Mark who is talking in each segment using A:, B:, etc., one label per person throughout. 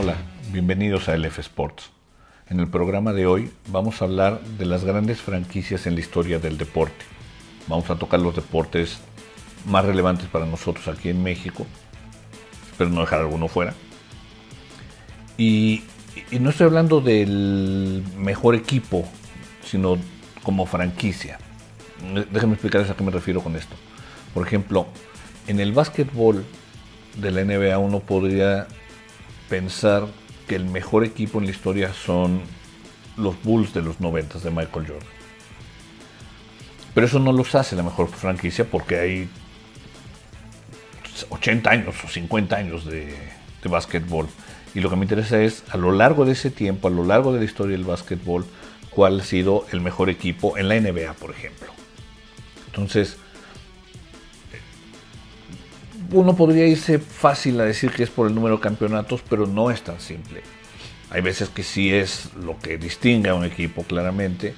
A: Hola, bienvenidos a LF Sports. En el programa de hoy vamos a hablar de las grandes franquicias en la historia del deporte. Vamos a tocar los deportes más relevantes para nosotros aquí en México. Espero no dejar alguno fuera. Y, y no estoy hablando del mejor equipo, sino como franquicia. Déjenme explicarles a qué me refiero con esto. Por ejemplo, en el básquetbol de la NBA uno podría pensar que el mejor equipo en la historia son los Bulls de los 90 de Michael Jordan. Pero eso no los hace la mejor franquicia porque hay 80 años o 50 años de, de básquetbol. Y lo que me interesa es, a lo largo de ese tiempo, a lo largo de la historia del básquetbol, cuál ha sido el mejor equipo en la NBA, por ejemplo. Entonces, uno podría irse fácil a decir que es por el número de campeonatos, pero no es tan simple. Hay veces que sí es lo que distingue a un equipo claramente,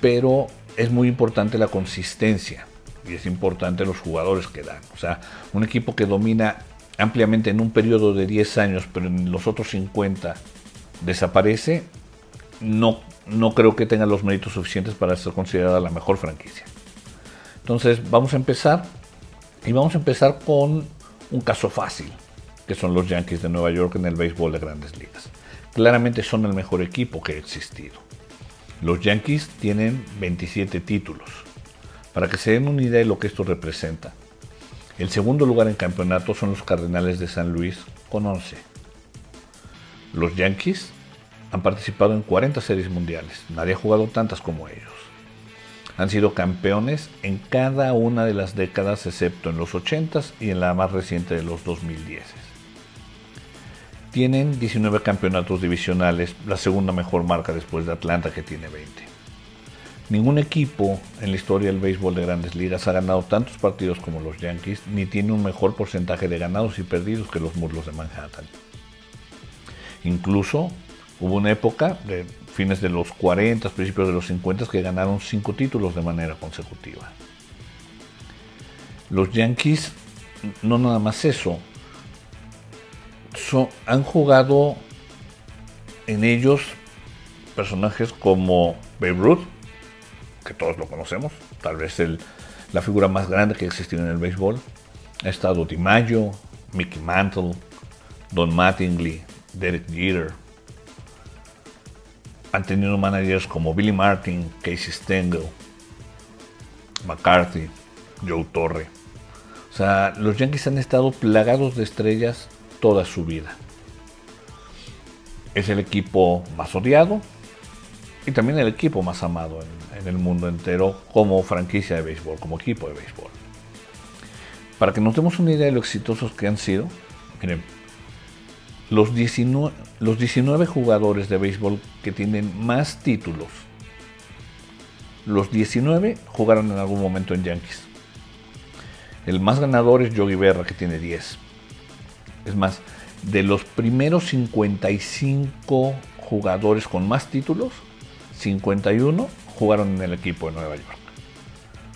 A: pero es muy importante la consistencia y es importante los jugadores que dan. O sea, un equipo que domina ampliamente en un periodo de 10 años, pero en los otros 50 desaparece, no, no creo que tenga los méritos suficientes para ser considerada la mejor franquicia. Entonces, vamos a empezar y vamos a empezar con un caso fácil, que son los Yankees de Nueva York en el béisbol de grandes ligas. Claramente son el mejor equipo que ha existido. Los Yankees tienen 27 títulos. Para que se den una idea de lo que esto representa, el segundo lugar en campeonato son los Cardenales de San Luis con 11. Los Yankees han participado en 40 series mundiales. Nadie ha jugado tantas como ellos han sido campeones en cada una de las décadas excepto en los 80s y en la más reciente de los 2010. Tienen 19 campeonatos divisionales, la segunda mejor marca después de Atlanta que tiene 20. Ningún equipo en la historia del béisbol de grandes ligas ha ganado tantos partidos como los Yankees, ni tiene un mejor porcentaje de ganados y perdidos que los Murlos de Manhattan. Incluso hubo una época de fines de los 40, principios de los 50 que ganaron cinco títulos de manera consecutiva. Los Yankees, no nada más eso, han jugado en ellos personajes como Babe Ruth, que todos lo conocemos, tal vez la figura más grande que ha existido en el béisbol. Ha estado DiMaggio, Mickey Mantle, Don Mattingly, Derek Jeter, han tenido managers como Billy Martin, Casey Stengel, McCarthy, Joe Torre. O sea, los Yankees han estado plagados de estrellas toda su vida. Es el equipo más odiado y también el equipo más amado en, el mundo entero como franquicia de béisbol, como equipo de béisbol. Para que nos demos una idea de lo exitosos que han sido, miren, los 19, los 19 jugadores de béisbol que tienen más títulos, los 19 jugaron en algún momento en Yankees. El más ganador es Yogi Berra, que tiene 10. Es más, de los primeros 55 jugadores con más títulos, 51 jugaron en el equipo de Nueva York.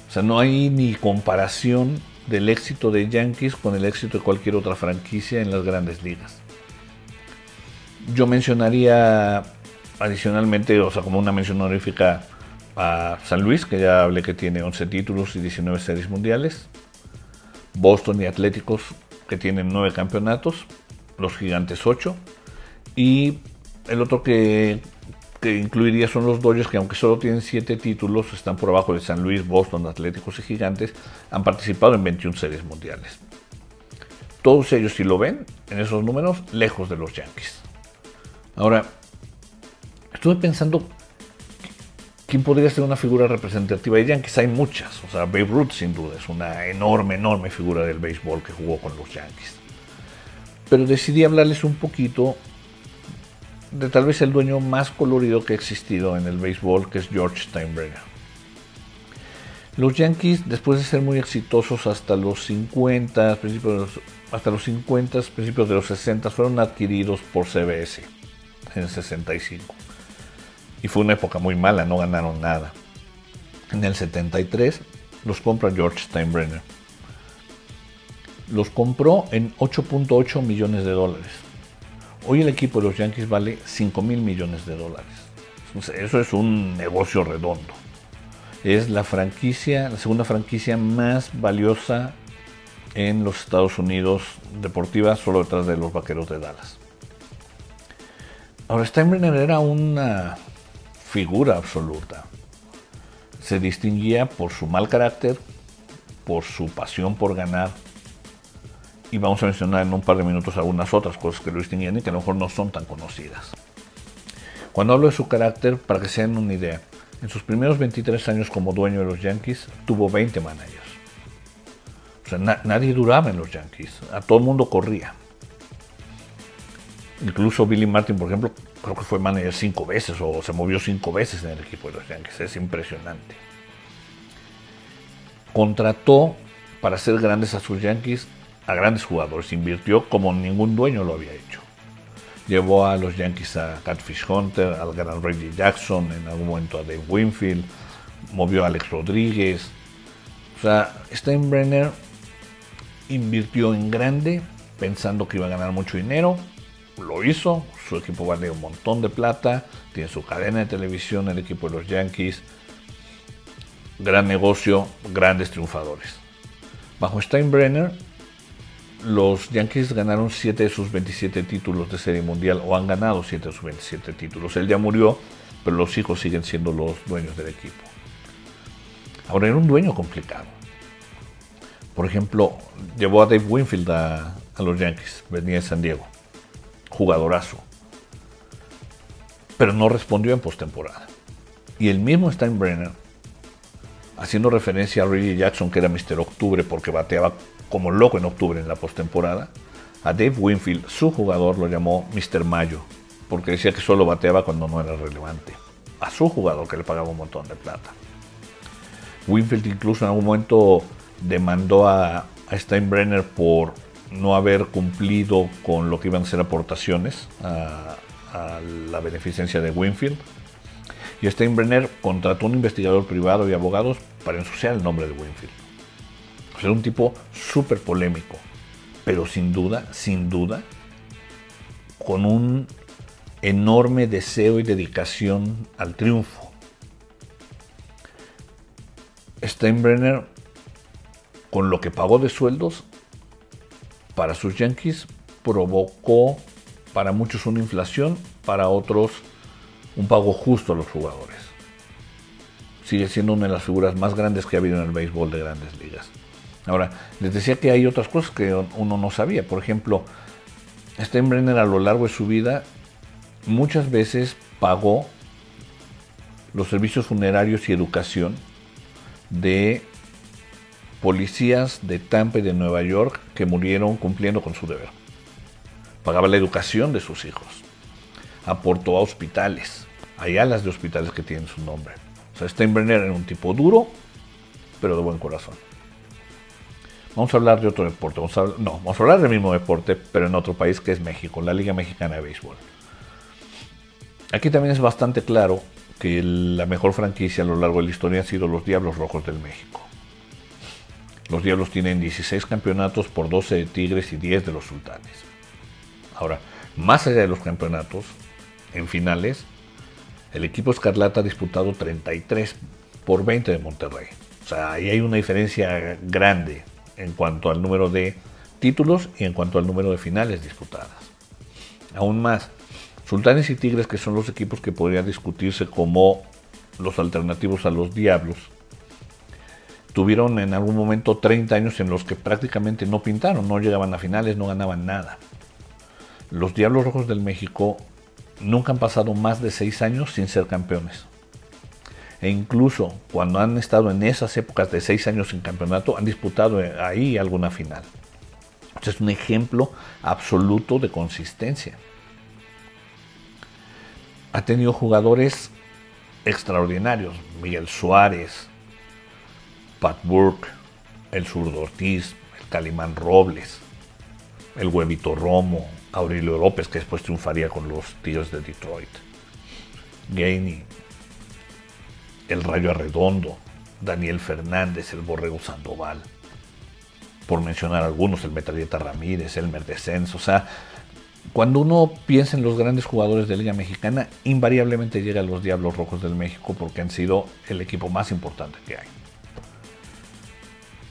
A: O sea, no hay ni comparación del éxito de Yankees con el éxito de cualquier otra franquicia en las grandes ligas. Yo mencionaría adicionalmente, o sea, como una mención honorífica a San Luis, que ya hablé que tiene 11 títulos y 19 series mundiales. Boston y Atléticos, que tienen 9 campeonatos. Los Gigantes 8. Y el otro que, que incluiría son los Dodgers, que aunque solo tienen 7 títulos, están por abajo de San Luis, Boston, Atléticos y Gigantes. Han participado en 21 series mundiales. Todos ellos, si lo ven, en esos números, lejos de los Yankees. Ahora, estuve pensando quién podría ser una figura representativa de Yankees. Hay muchas. O sea, Babe Ruth sin duda es una enorme, enorme figura del béisbol que jugó con los Yankees. Pero decidí hablarles un poquito de tal vez el dueño más colorido que ha existido en el béisbol, que es George Steinbrenner. Los Yankees, después de ser muy exitosos hasta los 50, principios, hasta los 50, principios de los 60, fueron adquiridos por CBS en 65. Y fue una época muy mala, no ganaron nada. En el 73 los compra George Steinbrenner. Los compró en 8.8 millones de dólares. Hoy el equipo de los Yankees vale 5 mil millones de dólares. Eso es un negocio redondo. Es la franquicia, la segunda franquicia más valiosa en los Estados Unidos deportiva, solo detrás de los Vaqueros de Dallas. Ahora, Steinbrenner era una figura absoluta. Se distinguía por su mal carácter, por su pasión por ganar. Y vamos a mencionar en un par de minutos algunas otras cosas que lo distinguían y que a lo mejor no son tan conocidas. Cuando hablo de su carácter, para que se den una idea, en sus primeros 23 años como dueño de los Yankees, tuvo 20 managers. O sea, nadie duraba en los Yankees, a todo el mundo corría. Incluso Billy Martin, por ejemplo, creo que fue manager cinco veces o se movió cinco veces en el equipo de los Yankees. Es impresionante. Contrató para hacer grandes a sus Yankees a grandes jugadores. Invirtió como ningún dueño lo había hecho. Llevó a los Yankees a Catfish Hunter, al gran Reggie Jackson, en algún momento a Dave Winfield, movió a Alex Rodríguez. O sea, Steinbrenner invirtió en grande pensando que iba a ganar mucho dinero. Lo hizo, su equipo vale un montón de plata, tiene su cadena de televisión, el equipo de los Yankees. Gran negocio, grandes triunfadores. Bajo Steinbrenner, los Yankees ganaron 7 de sus 27 títulos de serie mundial o han ganado 7 de sus 27 títulos. Él ya murió, pero los hijos siguen siendo los dueños del equipo. Ahora era un dueño complicado. Por ejemplo, llevó a Dave Winfield a, los Yankees, venía de San Diego. Jugadorazo. Pero no respondió en postemporada. Y el mismo Steinbrenner, haciendo referencia a Reggie Jackson, que era Mr. Octubre porque bateaba como loco en octubre en la postemporada, a Dave Winfield, su jugador, lo llamó Mr. Mayo, porque decía que solo bateaba cuando no era relevante. A su jugador que le pagaba un montón de plata. Winfield incluso en algún momento demandó a, Steinbrenner por no haber cumplido con lo que iban a ser aportaciones a, la beneficencia de Winfield. Y Steinbrenner contrató un investigador privado y abogados para ensuciar el nombre de Winfield. Era un tipo súper polémico, pero sin duda, sin duda, con un enorme deseo y dedicación al triunfo. Steinbrenner con lo que pagó de sueldos para sus Yankees, provocó para muchos una inflación, para otros un pago justo a los jugadores. Sigue siendo una de las figuras más grandes que ha habido en el béisbol de grandes ligas. Ahora, les decía que hay otras cosas que uno no sabía. Por ejemplo, Steinbrenner a lo largo de su vida muchas veces pagó los servicios funerarios y educación de policías de Tampa y de Nueva York que murieron cumpliendo con su deber. Pagaba la educación de sus hijos. Aportó a hospitales, hay alas de hospitales que tienen su nombre. O sea, Steinbrenner era un tipo duro, pero de buen corazón. Vamos a hablar de otro deporte. Vamos a, no, vamos a hablar del mismo deporte, pero en otro país que es México, la Liga Mexicana de Béisbol. Aquí también es bastante claro que la mejor franquicia a lo largo de la historia han sido los Diablos Rojos del México. Los Diablos tienen 16 campeonatos por 12 de Tigres y 10 de los Sultanes. Ahora, más allá de los campeonatos, en finales, el equipo Escarlata ha disputado 33 por 20 de Monterrey. O sea, ahí hay una diferencia grande en cuanto al número de títulos y en cuanto al número de finales disputadas. Aún más, Sultanes y Tigres, que son los equipos que podrían discutirse como los alternativos a los Diablos, tuvieron en algún momento 30 años en los que prácticamente no pintaron, no llegaban a finales, no ganaban nada. Los Diablos Rojos del México nunca han pasado más de 6 años sin ser campeones. E incluso cuando han estado en esas épocas de 6 años sin campeonato, han disputado ahí alguna final. es un ejemplo absoluto de consistencia. Ha tenido jugadores extraordinarios, Miguel Suárez, Pat Burke, el zurdo Ortiz, el Calimán Robles, el Huevito Romo, Aurelio López, que después triunfaría con los Tigres de Detroit, Gainey, el Rayo Arredondo, Daniel Fernández, el Borrego Sandoval, por mencionar algunos, el Metralleta Ramírez, el Descens, o sea, cuando uno piensa en los grandes jugadores de Liga Mexicana, invariablemente llega a los Diablos Rojos del México porque han sido el equipo más importante que hay.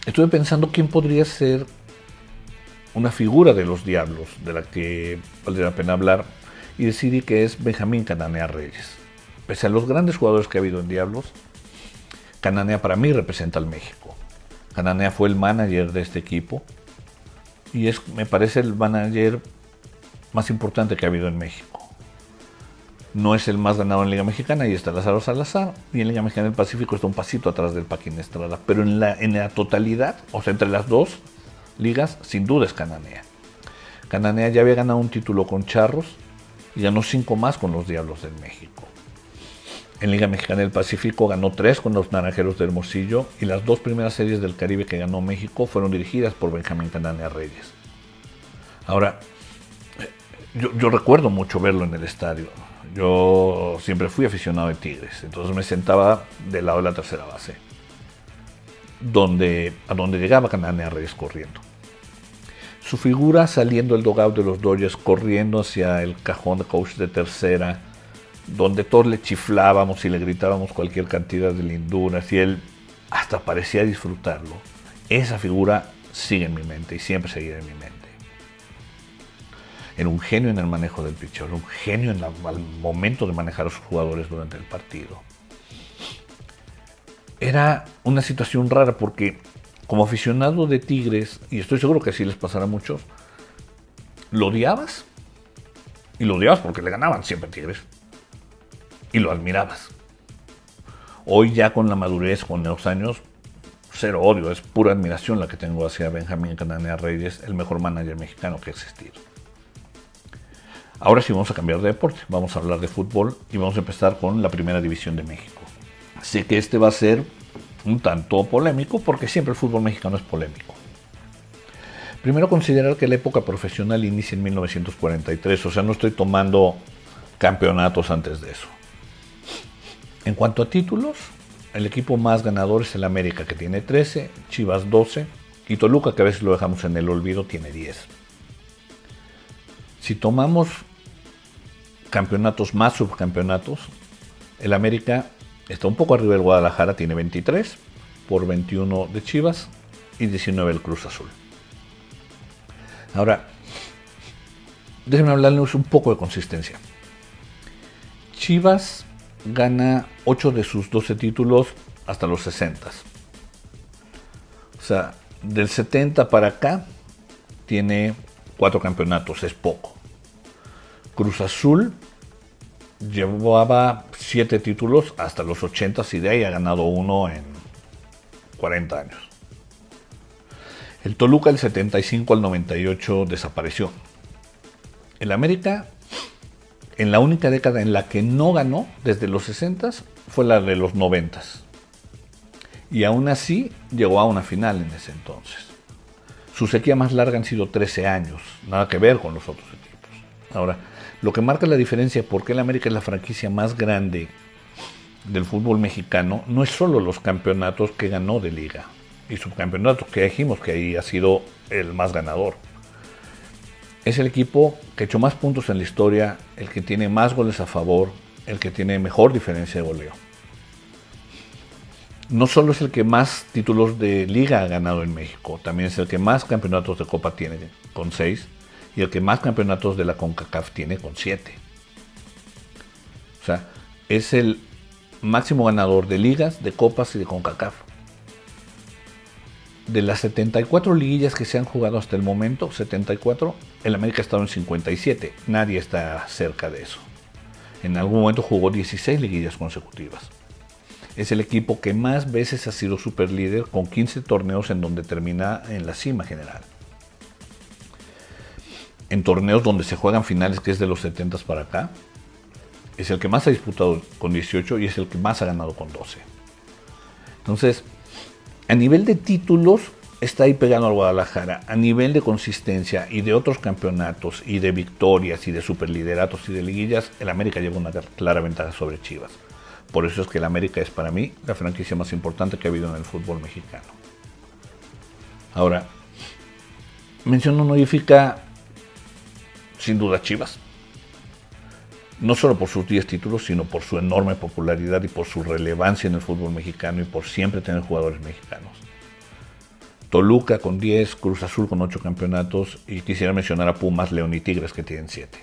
A: Estuve pensando quién podría ser una figura de los Diablos de la que valdría la pena hablar y decidí que es Benjamín Cananea Reyes. Pese a los grandes jugadores que ha habido en Diablos, Cananea para mí representa al México. Cananea fue el manager de este equipo y es, me parece, el manager más importante que ha habido en México. No es el más ganado en Liga Mexicana y está Lázaro Salazar. Y en Liga Mexicana del Pacífico está un pasito atrás del Paquín Estrada. Pero en la, en la totalidad, o sea, entre las dos ligas, sin duda es Cananea. Cananea ya había ganado un título con Charros y ganó cinco más con los Diablos del México. En Liga Mexicana del Pacífico ganó tres con los Naranjeros de Hermosillo y las dos primeras series del Caribe que ganó México fueron dirigidas por Benjamín Cananea Reyes. Ahora, yo, recuerdo mucho verlo en el estadio. Yo siempre fui aficionado de Tigres, entonces me sentaba del lado de la tercera base, donde, a donde llegaba Cananea Reyes corriendo. Su figura saliendo del dogout de los Dodgers, corriendo hacia el cajón de coach de tercera, donde todos le chiflábamos y le gritábamos cualquier cantidad de linduras y él hasta parecía disfrutarlo. Esa figura sigue en mi mente y siempre seguirá en mi mente. Era un genio en el manejo del pitcher, un genio en al momento de manejar a sus jugadores durante el partido. Era una situación rara porque como aficionado de Tigres, y estoy seguro que así les pasará a muchos, lo odiabas. Y lo odiabas porque le ganaban siempre Tigres. Y lo admirabas. Hoy ya con la madurez, con los años, cero odio, es pura admiración la que tengo hacia Benjamín Cananea Reyes, el mejor manager mexicano que ha existido. Ahora sí vamos a cambiar de deporte, vamos a hablar de fútbol y vamos a empezar con la primera división de México. Sé que este va a ser un tanto polémico porque siempre el fútbol mexicano es polémico. Primero considerar que la época profesional inicia en 1943, o sea, no estoy tomando campeonatos antes de eso. En cuanto a títulos, el equipo más ganador es el América que tiene 13, Chivas 12 y Toluca que a veces lo dejamos en el olvido tiene 10. Si tomamos campeonatos más subcampeonatos, el América está un poco arriba del Guadalajara, tiene 23 por 21 de Chivas y 19 el Cruz Azul. Ahora, déjenme hablarles un poco de consistencia. Chivas gana 8 de sus 12 títulos hasta los 60. O sea, del 70 para acá tiene 4 campeonatos, es poco. Cruz Azul llevaba siete títulos hasta los 80 y de ahí ha ganado uno en 40 años. El Toluca del 75 al 98 desapareció. El América, en la única década en la que no ganó desde los 60 fue la de los 90 y aún así llegó a una final en ese entonces. Su sequía más larga han sido 13 años, nada que ver con los otros equipos. Ahora, lo que marca la diferencia por qué el América es la franquicia más grande del fútbol mexicano no es solo los campeonatos que ganó de liga y subcampeonatos que dijimos que ahí ha sido el más ganador. Es el equipo que ha hecho más puntos en la historia, el que tiene más goles a favor, el que tiene mejor diferencia de goleo. No solo es el que más títulos de liga ha ganado en México, también es el que más campeonatos de copa tiene, con seis, y el que más campeonatos de la CONCACAF tiene con 7. O sea, es el máximo ganador de ligas, de copas y de CONCACAF. De las 74 liguillas que se han jugado hasta el momento, 74, el América ha estado en 57. Nadie está cerca de eso. En algún momento jugó 16 liguillas consecutivas. Es el equipo que más veces ha sido superlíder con 15 torneos en donde termina en la cima general en torneos donde se juegan finales, que es de los 70 para acá, es el que más ha disputado con 18 y es el que más ha ganado con 12. Entonces, a nivel de títulos, está ahí pegando al Guadalajara. A nivel de consistencia y de otros campeonatos y de victorias y de superlideratos y de liguillas, el América lleva una clara ventaja sobre Chivas. Por eso es que el América es para mí la franquicia más importante que ha habido en el fútbol mexicano. Ahora, mención honorífica sin duda Chivas. No solo por sus 10 títulos, sino por su enorme popularidad y por su relevancia en el fútbol mexicano y por siempre tener jugadores mexicanos. Toluca con 10, Cruz Azul con 8 campeonatos y quisiera mencionar a Pumas, León y Tigres que tienen 7.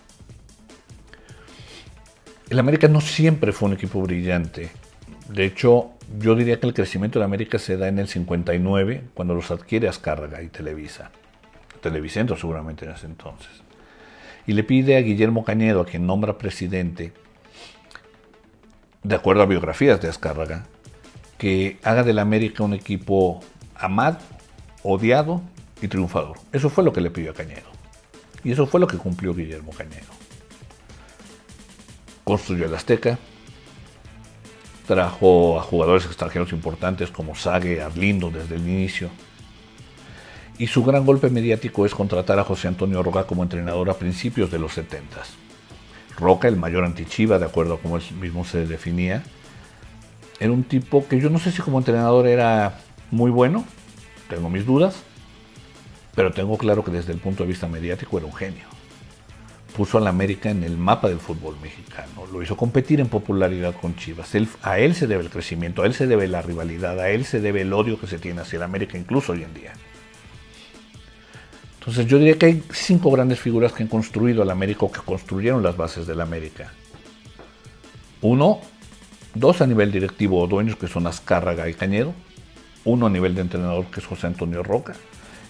A: El América no siempre fue un equipo brillante. De hecho, yo diría que el crecimiento de América se da en el 59, cuando los adquiere Azcárraga y Televisa. Televicentro seguramente en ese entonces. Y le pide a Guillermo Cañedo, a quien nombra presidente, de acuerdo a biografías de Azcárraga, que haga del América un equipo amado, odiado y triunfador. Eso fue lo que le pidió a Cañedo. Y eso fue lo que cumplió Guillermo Cañedo. Construyó el Azteca, trajo a jugadores extranjeros importantes como Sague, Arlindo desde el inicio, y su gran golpe mediático es contratar a José Antonio Roca como entrenador a principios de los 70. Roca, el mayor antichiva, de acuerdo a cómo él mismo se definía, era un tipo que yo no sé si como entrenador era muy bueno, tengo mis dudas, pero tengo claro que desde el punto de vista mediático era un genio. Puso a la América en el mapa del fútbol mexicano, lo hizo competir en popularidad con Chivas. a él se debe el crecimiento, a él se debe la rivalidad, a él se debe el odio que se tiene hacia el América incluso hoy en día. Entonces yo diría que hay cinco grandes figuras que han construido al América o que construyeron las bases del América. Uno, dos a nivel directivo o dueños que son Azcárraga y Cañedo. Uno a nivel de entrenador que es José Antonio Roca.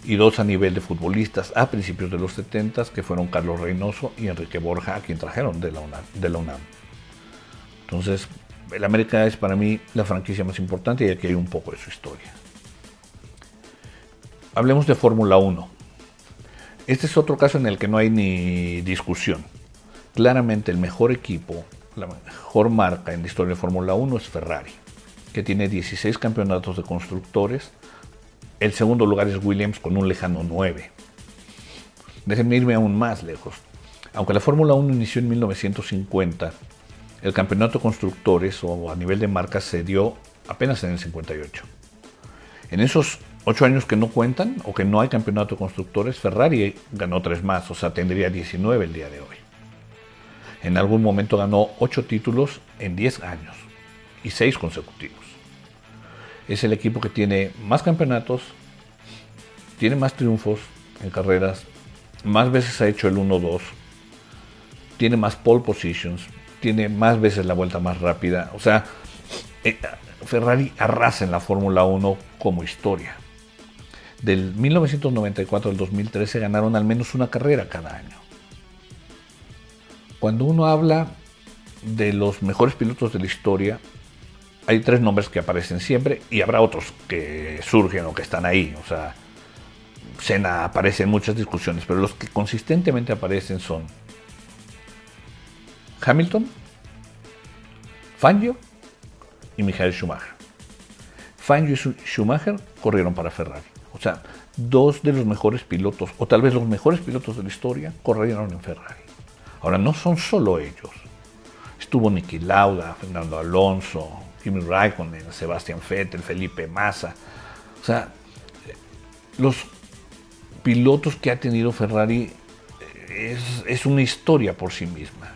A: Y dos a nivel de futbolistas a principios de los 70 que fueron Carlos Reynoso y Enrique Borja, a quien trajeron de la UNAM. De la UNAM. Entonces, el América es para mí la franquicia más importante y aquí hay un poco de su historia. Hablemos de Fórmula 1. Este es otro caso en el que no hay ni discusión. Claramente el mejor equipo, la mejor marca en la historia de Fórmula 1 es Ferrari, que tiene 16 campeonatos de constructores. El segundo lugar es Williams con un lejano 9. Déjenme irme aún más lejos. Aunque la Fórmula 1 inició en 1950, el campeonato de constructores o a nivel de marcas se dio apenas en el 58. En esos ocho años que no cuentan o que no hay campeonato de constructores, Ferrari ganó tres más, o sea, tendría 19 el día de hoy. En algún momento ganó ocho títulos en 10 años y seis consecutivos. Es el equipo que tiene más campeonatos, tiene más triunfos en carreras, más veces ha hecho el 1-2, tiene más pole positions, tiene más veces la vuelta más rápida. O sea, eh, Ferrari arrasa en la Fórmula 1 como historia del 1994 al 2013 ganaron al menos una carrera cada año. Cuando uno habla de los mejores pilotos de la historia, hay tres nombres que aparecen siempre y habrá otros que surgen o que están ahí. O sea, Senna aparece en muchas discusiones, pero los que consistentemente aparecen son Hamilton, Fangio y Michael Schumacher. Fangio y Schumacher corrieron para Ferrari. O sea, dos de los mejores pilotos, o tal vez los mejores pilotos de la historia, corrieron en Ferrari. Ahora, no son solo ellos. Estuvo Niki Lauda, Fernando Alonso, Kimi Raikkonen, Sebastián Vettel, Felipe Massa. O sea, los pilotos que ha tenido Ferrari eh, es, es una historia por sí misma.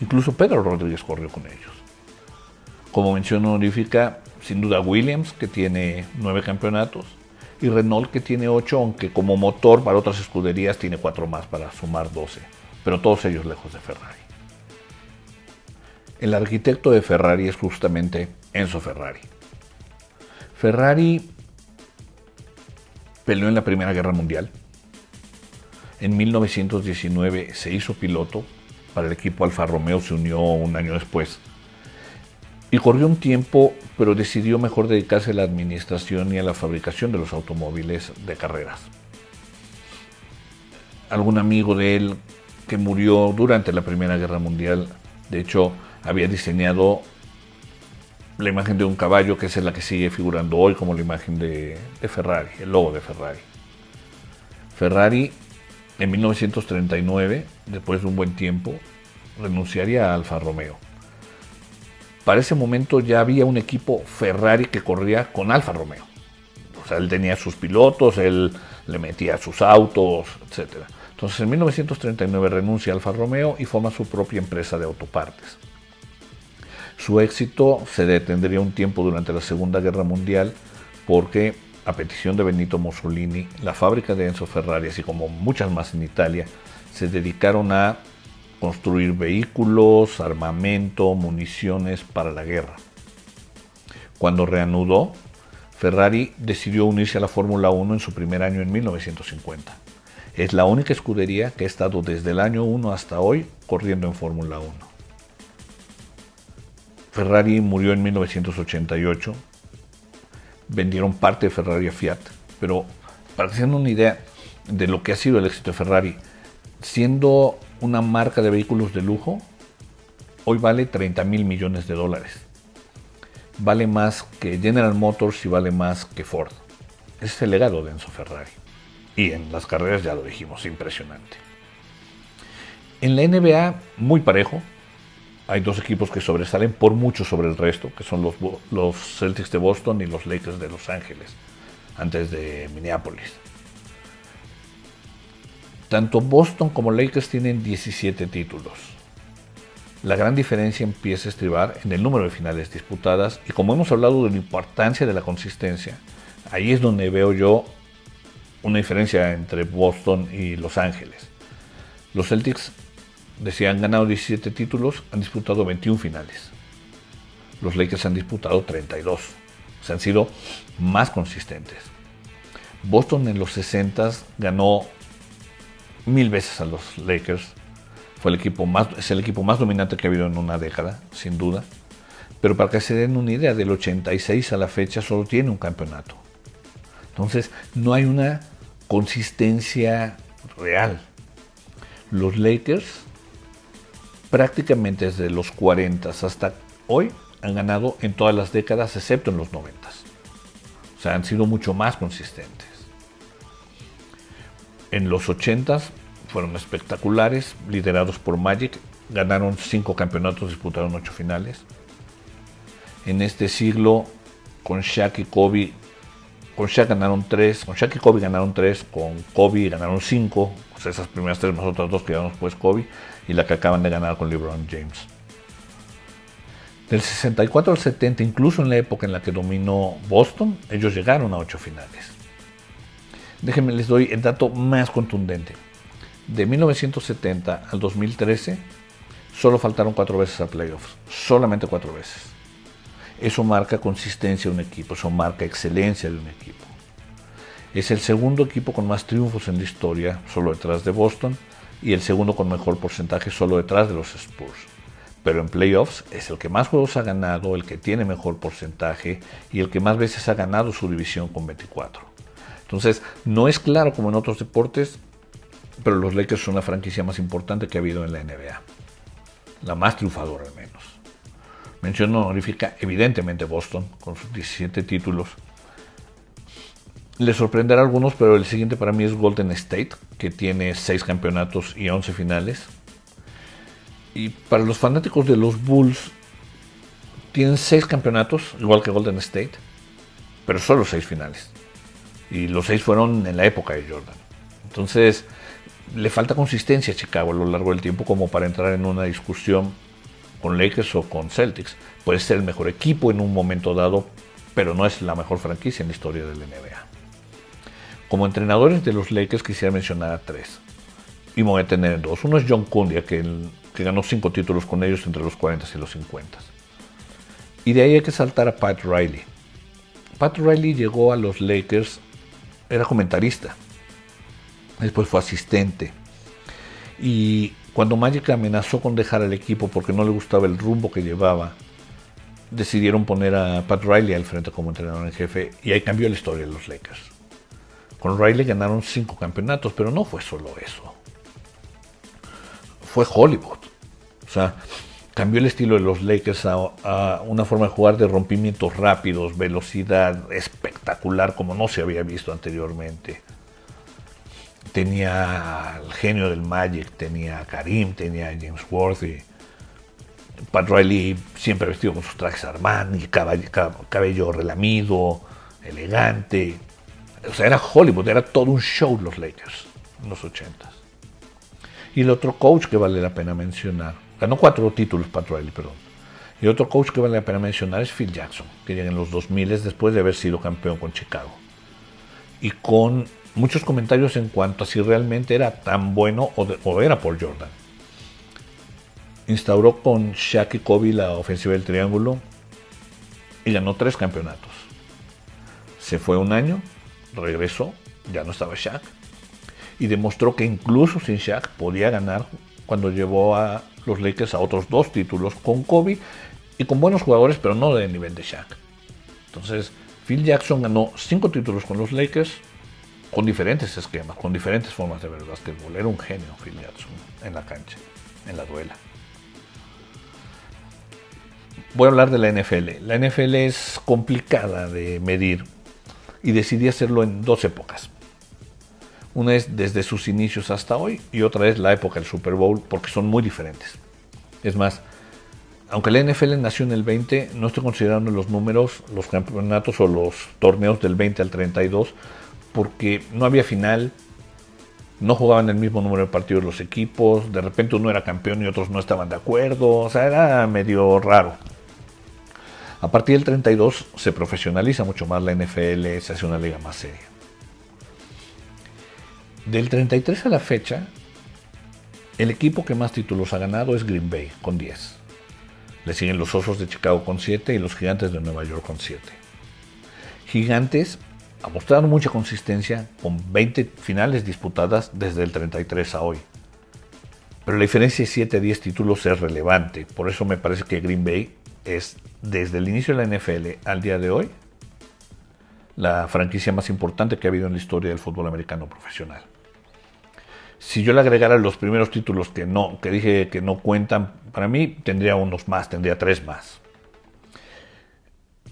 A: Incluso Pedro Rodríguez corrió con ellos. Como mención honorífica, sin duda Williams, que tiene nueve campeonatos, y Renault, que tiene ocho, aunque como motor para otras escuderías tiene cuatro más para sumar doce, pero todos ellos lejos de Ferrari. El arquitecto de Ferrari es justamente Enzo Ferrari. Ferrari peleó en la Primera Guerra Mundial. En 1919 se hizo piloto. Para el equipo Alfa Romeo se unió un año después y corrió un tiempo, pero decidió mejor dedicarse a la administración y a la fabricación de los automóviles de carreras. Algún amigo de él que murió durante la Primera Guerra Mundial, de hecho, había diseñado la imagen de un caballo, que es la que sigue figurando hoy como la imagen de, Ferrari, el logo de Ferrari. Ferrari, en 1939, después de un buen tiempo, renunciaría a Alfa Romeo para ese momento ya había un equipo Ferrari que corría con Alfa Romeo. O sea, él tenía sus pilotos, él le metía sus autos, etc. Entonces en 1939 renuncia a Alfa Romeo y forma su propia empresa de autopartes. Su éxito se detendría un tiempo durante la Segunda Guerra Mundial porque, a petición de Benito Mussolini, la fábrica de Enzo Ferrari, así como muchas más en Italia, se dedicaron a construir vehículos, armamento, municiones para la guerra. Cuando reanudó, Ferrari decidió unirse a la Fórmula 1 en su primer año en 1950. Es la única escudería que ha estado desde el año 1 hasta hoy corriendo en Fórmula 1. Ferrari murió en 1988. Vendieron parte de Ferrari a Fiat. Pero para que una idea de lo que ha sido el éxito de Ferrari, siendo una marca de vehículos de lujo, hoy vale 30 mil millones de dólares. Vale más que General Motors y vale más que Ford. Ese es el legado de Enzo Ferrari. Y en las carreras ya lo dijimos, impresionante. En la NBA, muy parejo. Hay dos equipos que sobresalen por mucho sobre el resto, que son los, los Celtics de Boston y los Lakers de Los Ángeles, antes de Minneapolis. Tanto Boston como Lakers tienen 17 títulos. La gran diferencia empieza a estribar en el número de finales disputadas y como hemos hablado de la importancia de la consistencia, ahí es donde veo yo una diferencia entre Boston y Los Ángeles. Los Celtics, decía, han ganado 17 títulos, han disputado 21 finales. Los Lakers han disputado 32. Se han sido más consistentes. Boston en los 60 ganó mil veces a los Lakers. Fue el equipo más, es el equipo más dominante que ha habido en una década, sin duda. Pero para que se den una idea, del 86 a la fecha solo tiene un campeonato. Entonces, no hay una consistencia real. Los Lakers, prácticamente desde los 40 hasta hoy, han ganado en todas las décadas, excepto en los 90. O sea, han sido mucho más consistentes. En los 80 fueron espectaculares, liderados por Magic, ganaron 5 campeonatos, disputaron 8 finales. En este siglo, con Shaq y Kobe con Shaq ganaron tres, con Shaq y Kobe ganaron tres, con Kobe ganaron cinco, o sea, esas primeras tres más otras dos que ganamos después Kobe, y la que acaban de ganar con LeBron James. Del 64 al 70, incluso en la época en la que dominó Boston, ellos llegaron a ocho finales. Déjenme les doy el dato más contundente. De 1970 al 2013, solo faltaron cuatro veces a playoffs, solamente cuatro veces. Eso marca consistencia de un equipo, eso marca excelencia de un equipo. Es el segundo equipo con más triunfos en la historia, solo detrás de Boston, y el segundo con mejor porcentaje, solo detrás de los Spurs. Pero en playoffs es el que más juegos ha ganado, el que tiene mejor porcentaje y el que más veces ha ganado su división con 24. Entonces, no es claro como en otros deportes, pero los Lakers son la franquicia más importante que ha habido en la NBA. La más triunfadora al menos. Mención honorífica, evidentemente Boston, con sus 17 títulos. Le sorprenderá a algunos, pero el siguiente para mí es Golden State, que tiene 6 campeonatos y 11 finales. Y para los fanáticos de los Bulls, tienen 6 campeonatos, igual que Golden State, pero solo 6 finales. Y los 6 fueron en la época de Jordan. Entonces, le falta consistencia a Chicago a lo largo del tiempo como para entrar en una discusión con Lakers o con Celtics. Puede ser el mejor equipo en un momento dado, pero no es la mejor franquicia en la historia del NBA. Como entrenadores de los Lakers quisiera mencionar a tres. Y me voy a tener dos. Uno es John Cundia, que, que ganó cinco títulos con ellos entre los 40 y los 50. Y de ahí hay que saltar a Pat Riley. Pat Riley llegó a los Lakers, era comentarista. Después fue asistente. Y cuando Magic amenazó con dejar al equipo porque no le gustaba el rumbo que llevaba, decidieron poner a Pat Riley al frente como entrenador en jefe y ahí cambió la historia de los Lakers. Con Riley ganaron cinco campeonatos, pero no fue solo eso. Fue Hollywood. O sea, cambió el estilo de los Lakers a, una forma de jugar de rompimientos rápidos, velocidad espectacular como no se había visto anteriormente tenía el genio del Magic, tenía a Karim, tenía a James Worthy. Pat Riley siempre vestido con sus trajes Armani, cabello, cabello relamido, elegante. O sea, era Hollywood, era todo un show los Lakers en los 80 Y el otro coach que vale la pena mencionar, ganó cuatro títulos Pat Riley, perdón. Y otro coach que vale la pena mencionar es Phil Jackson, que llega en los 2000 después de haber sido campeón con Chicago. Y con muchos comentarios en cuanto a si realmente era tan bueno o, era por Jordan. Instauró con Shaq y Kobe la ofensiva del triángulo y ganó tres campeonatos. Se fue un año, regresó, ya no estaba Shaq, y demostró que incluso sin Shaq podía ganar cuando llevó a los Lakers a otros dos títulos con Kobe y con buenos jugadores, pero no de nivel de Shaq. Entonces, Phil Jackson ganó cinco títulos con los Lakers con diferentes esquemas, con diferentes formas de ver el básquetbol. Era un genio Phil Jackson en la cancha, en la duela. Voy a hablar de la NFL. La NFL es complicada de medir y decidí hacerlo en dos épocas. Una es desde sus inicios hasta hoy y otra es la época del Super Bowl porque son muy diferentes. Es más, aunque la NFL nació en el 20, no estoy considerando los números, los campeonatos o los torneos del 20 al 32 porque no había final, no jugaban el mismo número de partidos los equipos, de repente uno era campeón y otros no estaban de acuerdo, o sea, era medio raro. A partir del 32 se profesionaliza mucho más la NFL, se hace una liga más seria. Del 33 a la fecha, el equipo que más títulos ha ganado es Green Bay, con 10. Le siguen los Osos de Chicago con 7 y los Gigantes de Nueva York con 7. Gigantes ha mostrado mucha consistencia con 20 finales disputadas desde el 33 a hoy. Pero la diferencia de 7 a 10 títulos es relevante. Por eso me parece que Green Bay es, desde el inicio de la NFL al día de hoy, la franquicia más importante que ha habido en la historia del fútbol americano profesional. Si yo le agregara los primeros títulos que no, que dije que no cuentan, para mí tendría unos más, tendría tres más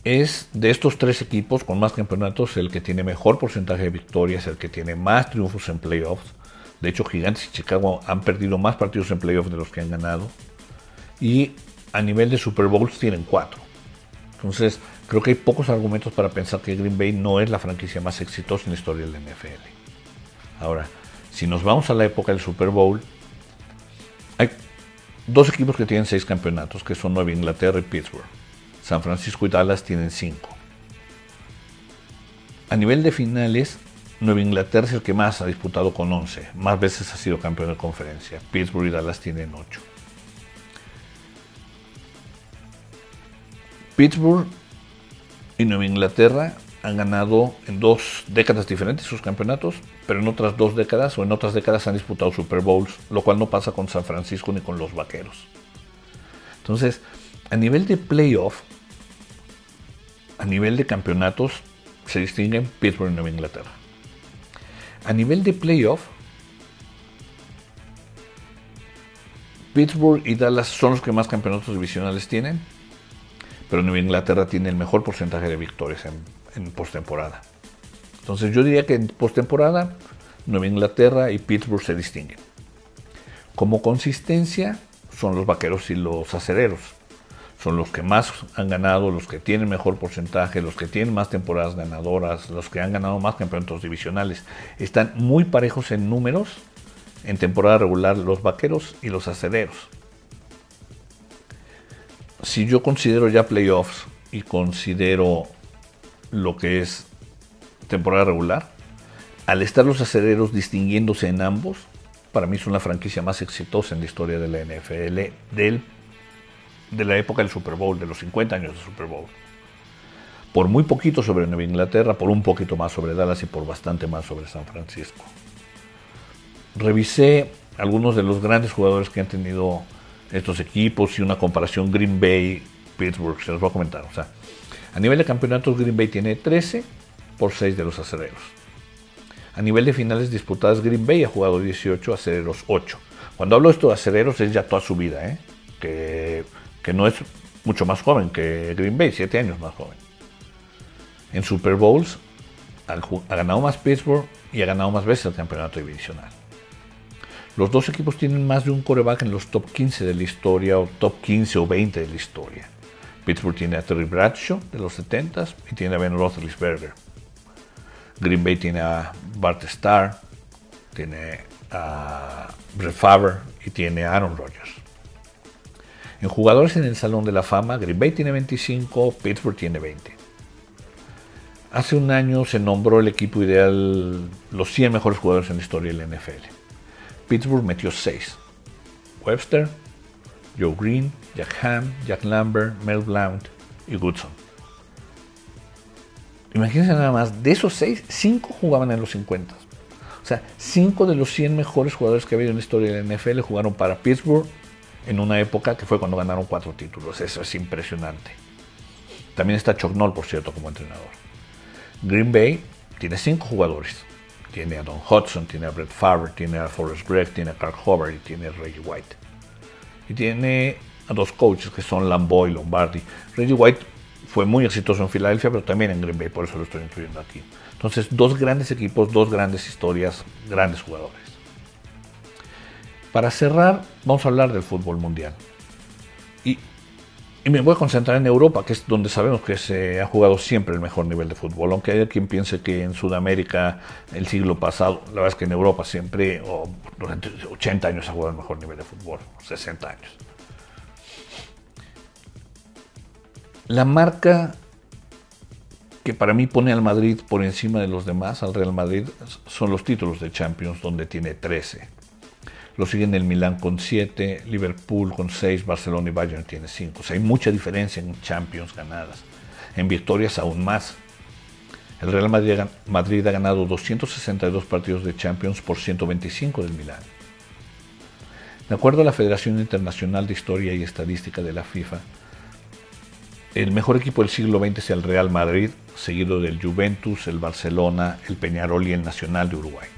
A: es de estos tres equipos con más campeonatos el que tiene mejor porcentaje de victorias, el que tiene más triunfos en playoffs. De hecho, Gigantes y Chicago han perdido más partidos en playoffs de los que han ganado. Y a nivel de Super Bowls tienen cuatro. Entonces, creo que hay pocos argumentos para pensar que Green Bay no es la franquicia más exitosa en la historia del NFL. Ahora, si nos vamos a la época del Super Bowl, hay dos equipos que tienen seis campeonatos, que son Nueva Inglaterra y Pittsburgh. San Francisco y Dallas tienen 5. A nivel de finales, Nueva Inglaterra es el que más ha disputado con 11. Más veces ha sido campeón de conferencia. Pittsburgh y Dallas tienen 8. Pittsburgh y Nueva Inglaterra han ganado en dos décadas diferentes sus campeonatos, pero en otras dos décadas o en otras décadas han disputado Super Bowls, lo cual no pasa con San Francisco ni con los Vaqueros. Entonces, a nivel de playoff, a nivel de campeonatos se distinguen Pittsburgh y Nueva Inglaterra. A nivel de playoff, Pittsburgh y Dallas son los que más campeonatos divisionales tienen, pero Nueva Inglaterra tiene el mejor porcentaje de victorias en, en postemporada. Entonces yo diría que en postemporada Nueva Inglaterra y Pittsburgh se distinguen. Como consistencia son los vaqueros y los acereros son los que más han ganado, los que tienen mejor porcentaje, los que tienen más temporadas ganadoras, los que han ganado más campeonatos divisionales. Están muy parejos en números en temporada regular los vaqueros y los acereros. Si yo considero ya playoffs y considero lo que es temporada regular, al estar los acereros distinguiéndose en ambos, para mí es una franquicia más exitosa en la historia de la NFL del de la época del Super Bowl, de los 50 años del Super Bowl. Por muy poquito sobre Nueva Inglaterra, por un poquito más sobre Dallas y por bastante más sobre San Francisco. Revisé algunos de los grandes jugadores que han tenido estos equipos y una comparación Green Bay, Pittsburgh, se los voy a comentar. O sea, a nivel de campeonatos, Green Bay tiene 13 por 6 de los acereros. A nivel de finales disputadas, Green Bay ha jugado 18, acereros 8. Cuando hablo de esto de acereros es ya toda su vida, ¿eh? que que no es mucho más joven que Green Bay, siete años más joven. En Super Bowls ha ganado más Pittsburgh y ha ganado más veces el campeonato divisional. Los dos equipos tienen más de un coreback en los top 15 de la historia o top 15 o 20 de la historia. Pittsburgh tiene a Terry Bradshaw de los 70s y tiene a Ben Roethlisberger. Green Bay tiene a Bart Starr, tiene a Brett Favre y tiene a Aaron Rodgers. En jugadores en el Salón de la Fama, Green Bay tiene 25, Pittsburgh tiene 20. Hace un año se nombró el equipo ideal, los 100 mejores jugadores en la historia del NFL. Pittsburgh metió 6. Webster, Joe Green, Jack Ham, Jack Lambert, Mel Blount y Goodson. Imagínense nada más, de esos 6, 5 jugaban en los 50. O sea, 5 de los 100 mejores jugadores que ha habido en la historia de la NFL jugaron para Pittsburgh en una época que fue cuando ganaron 4 títulos. Eso es impresionante. También está Chuck Noll, por cierto, como entrenador. Green Bay tiene 5 jugadores. Tiene a Don Hudson, tiene a Brett Favre, tiene a Forrest Gregg, tiene a Clark Hubbard y tiene a Reggie White. Y tiene a dos coaches que son Lambeau y Lombardi. Reggie White fue muy exitoso en Filadelfia, pero también en Green Bay, por eso lo estoy incluyendo aquí. Entonces, dos grandes equipos, dos grandes historias, grandes jugadores. Para cerrar, vamos a hablar del fútbol mundial. Y me voy a concentrar en Europa, que es donde sabemos que se ha jugado siempre el mejor nivel de fútbol. Aunque hay quien piense que en Sudamérica el siglo pasado, la verdad es que en Europa siempre, o durante 80 años, ha jugado el mejor nivel de fútbol, 60 años. La marca que para mí pone al Madrid por encima de los demás, al Real Madrid, son los títulos de Champions, donde tiene 13. Lo siguen el Milán con 7, Liverpool con 6, Barcelona y Bayern tiene 5. O sea, hay mucha diferencia en Champions ganadas. En victorias aún más. El Real Madrid, ha ganado 262 partidos de Champions por 125 del Milán. De acuerdo a la Federación Internacional de Historia y Estadística de la FIFA, el mejor equipo del siglo XX es el Real Madrid, seguido del Juventus, el Barcelona, el Peñarol y el Nacional de Uruguay.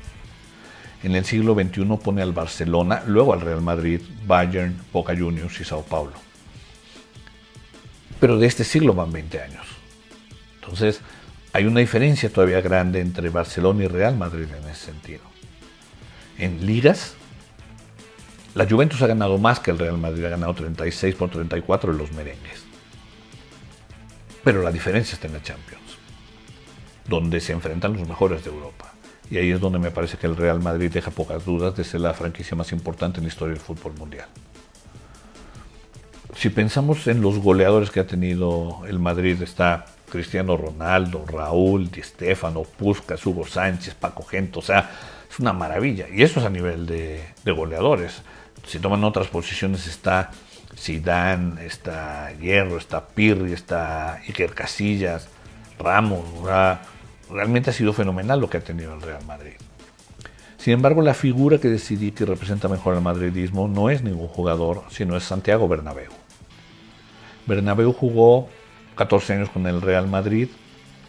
A: En el siglo XXI pone al Barcelona, luego al Real Madrid, Bayern, Boca Juniors y Sao Paulo. Pero de este siglo van 20 años. Entonces, hay una diferencia todavía grande entre Barcelona y Real Madrid en ese sentido. En ligas, la Juventus ha ganado más que el Real Madrid, ha ganado 36 por 34 en los merengues. Pero la diferencia está en la Champions, donde se enfrentan los mejores de Europa. Y ahí es donde me parece que el Real Madrid deja pocas dudas de ser la franquicia más importante en la historia del fútbol mundial. Si pensamos en los goleadores que ha tenido el Madrid, está Cristiano Ronaldo, Raúl, Di Stefano, Hugo Sánchez, Paco Gento, o sea, es una maravilla. Y eso es a nivel de, goleadores. Si toman otras posiciones está Zidane, está Hierro, está Pirri, está Iker Casillas, Ramos, realmente ha sido fenomenal lo que ha tenido el Real Madrid. Sin embargo, la figura que decidí que representa mejor al madridismo no es ningún jugador, sino es Santiago Bernabéu. Bernabéu jugó 14 años con el Real Madrid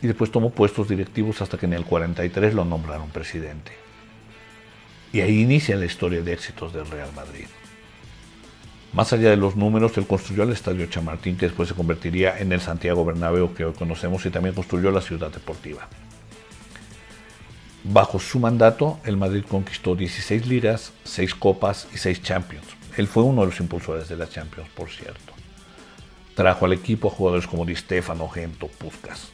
A: y después tomó puestos directivos hasta que en el 43 lo nombraron presidente. Y ahí inicia la historia de éxitos del Real Madrid. Más allá de los números, él construyó el Estadio Chamartín, que después se convertiría en el Santiago Bernabéu que hoy conocemos, y también construyó la ciudad deportiva. Bajo su mandato, el Madrid conquistó 16 ligas, 6 copas y 6 champions. Él fue uno de los impulsores de la Champions, por cierto. Trajo al equipo a jugadores como Di Stefano, Gento, Puskas.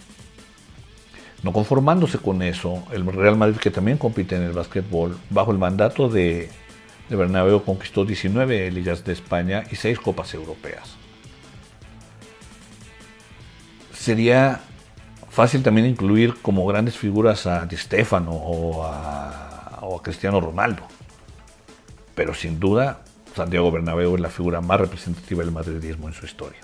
A: No conformándose con eso, el Real Madrid, que también compite en el básquetbol, bajo el mandato de, de Bernabéu, conquistó 19 ligas de España y 6 copas europeas. Sería fácil también incluir como grandes figuras a Di Stefano o a, a Cristiano Ronaldo. Pero sin duda, Santiago Bernabéu es la figura más representativa del madridismo en su historia.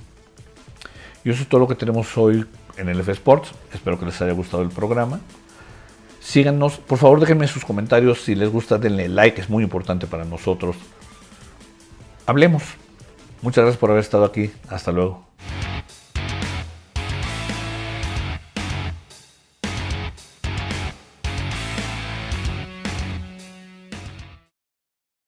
A: Y eso es todo lo que tenemos hoy en el F Sports. Espero que les haya gustado el programa. Síganos, por favor déjenme sus comentarios. Si les gusta, denle like, es muy importante para nosotros. Hablemos. Muchas gracias por haber estado aquí. Hasta luego.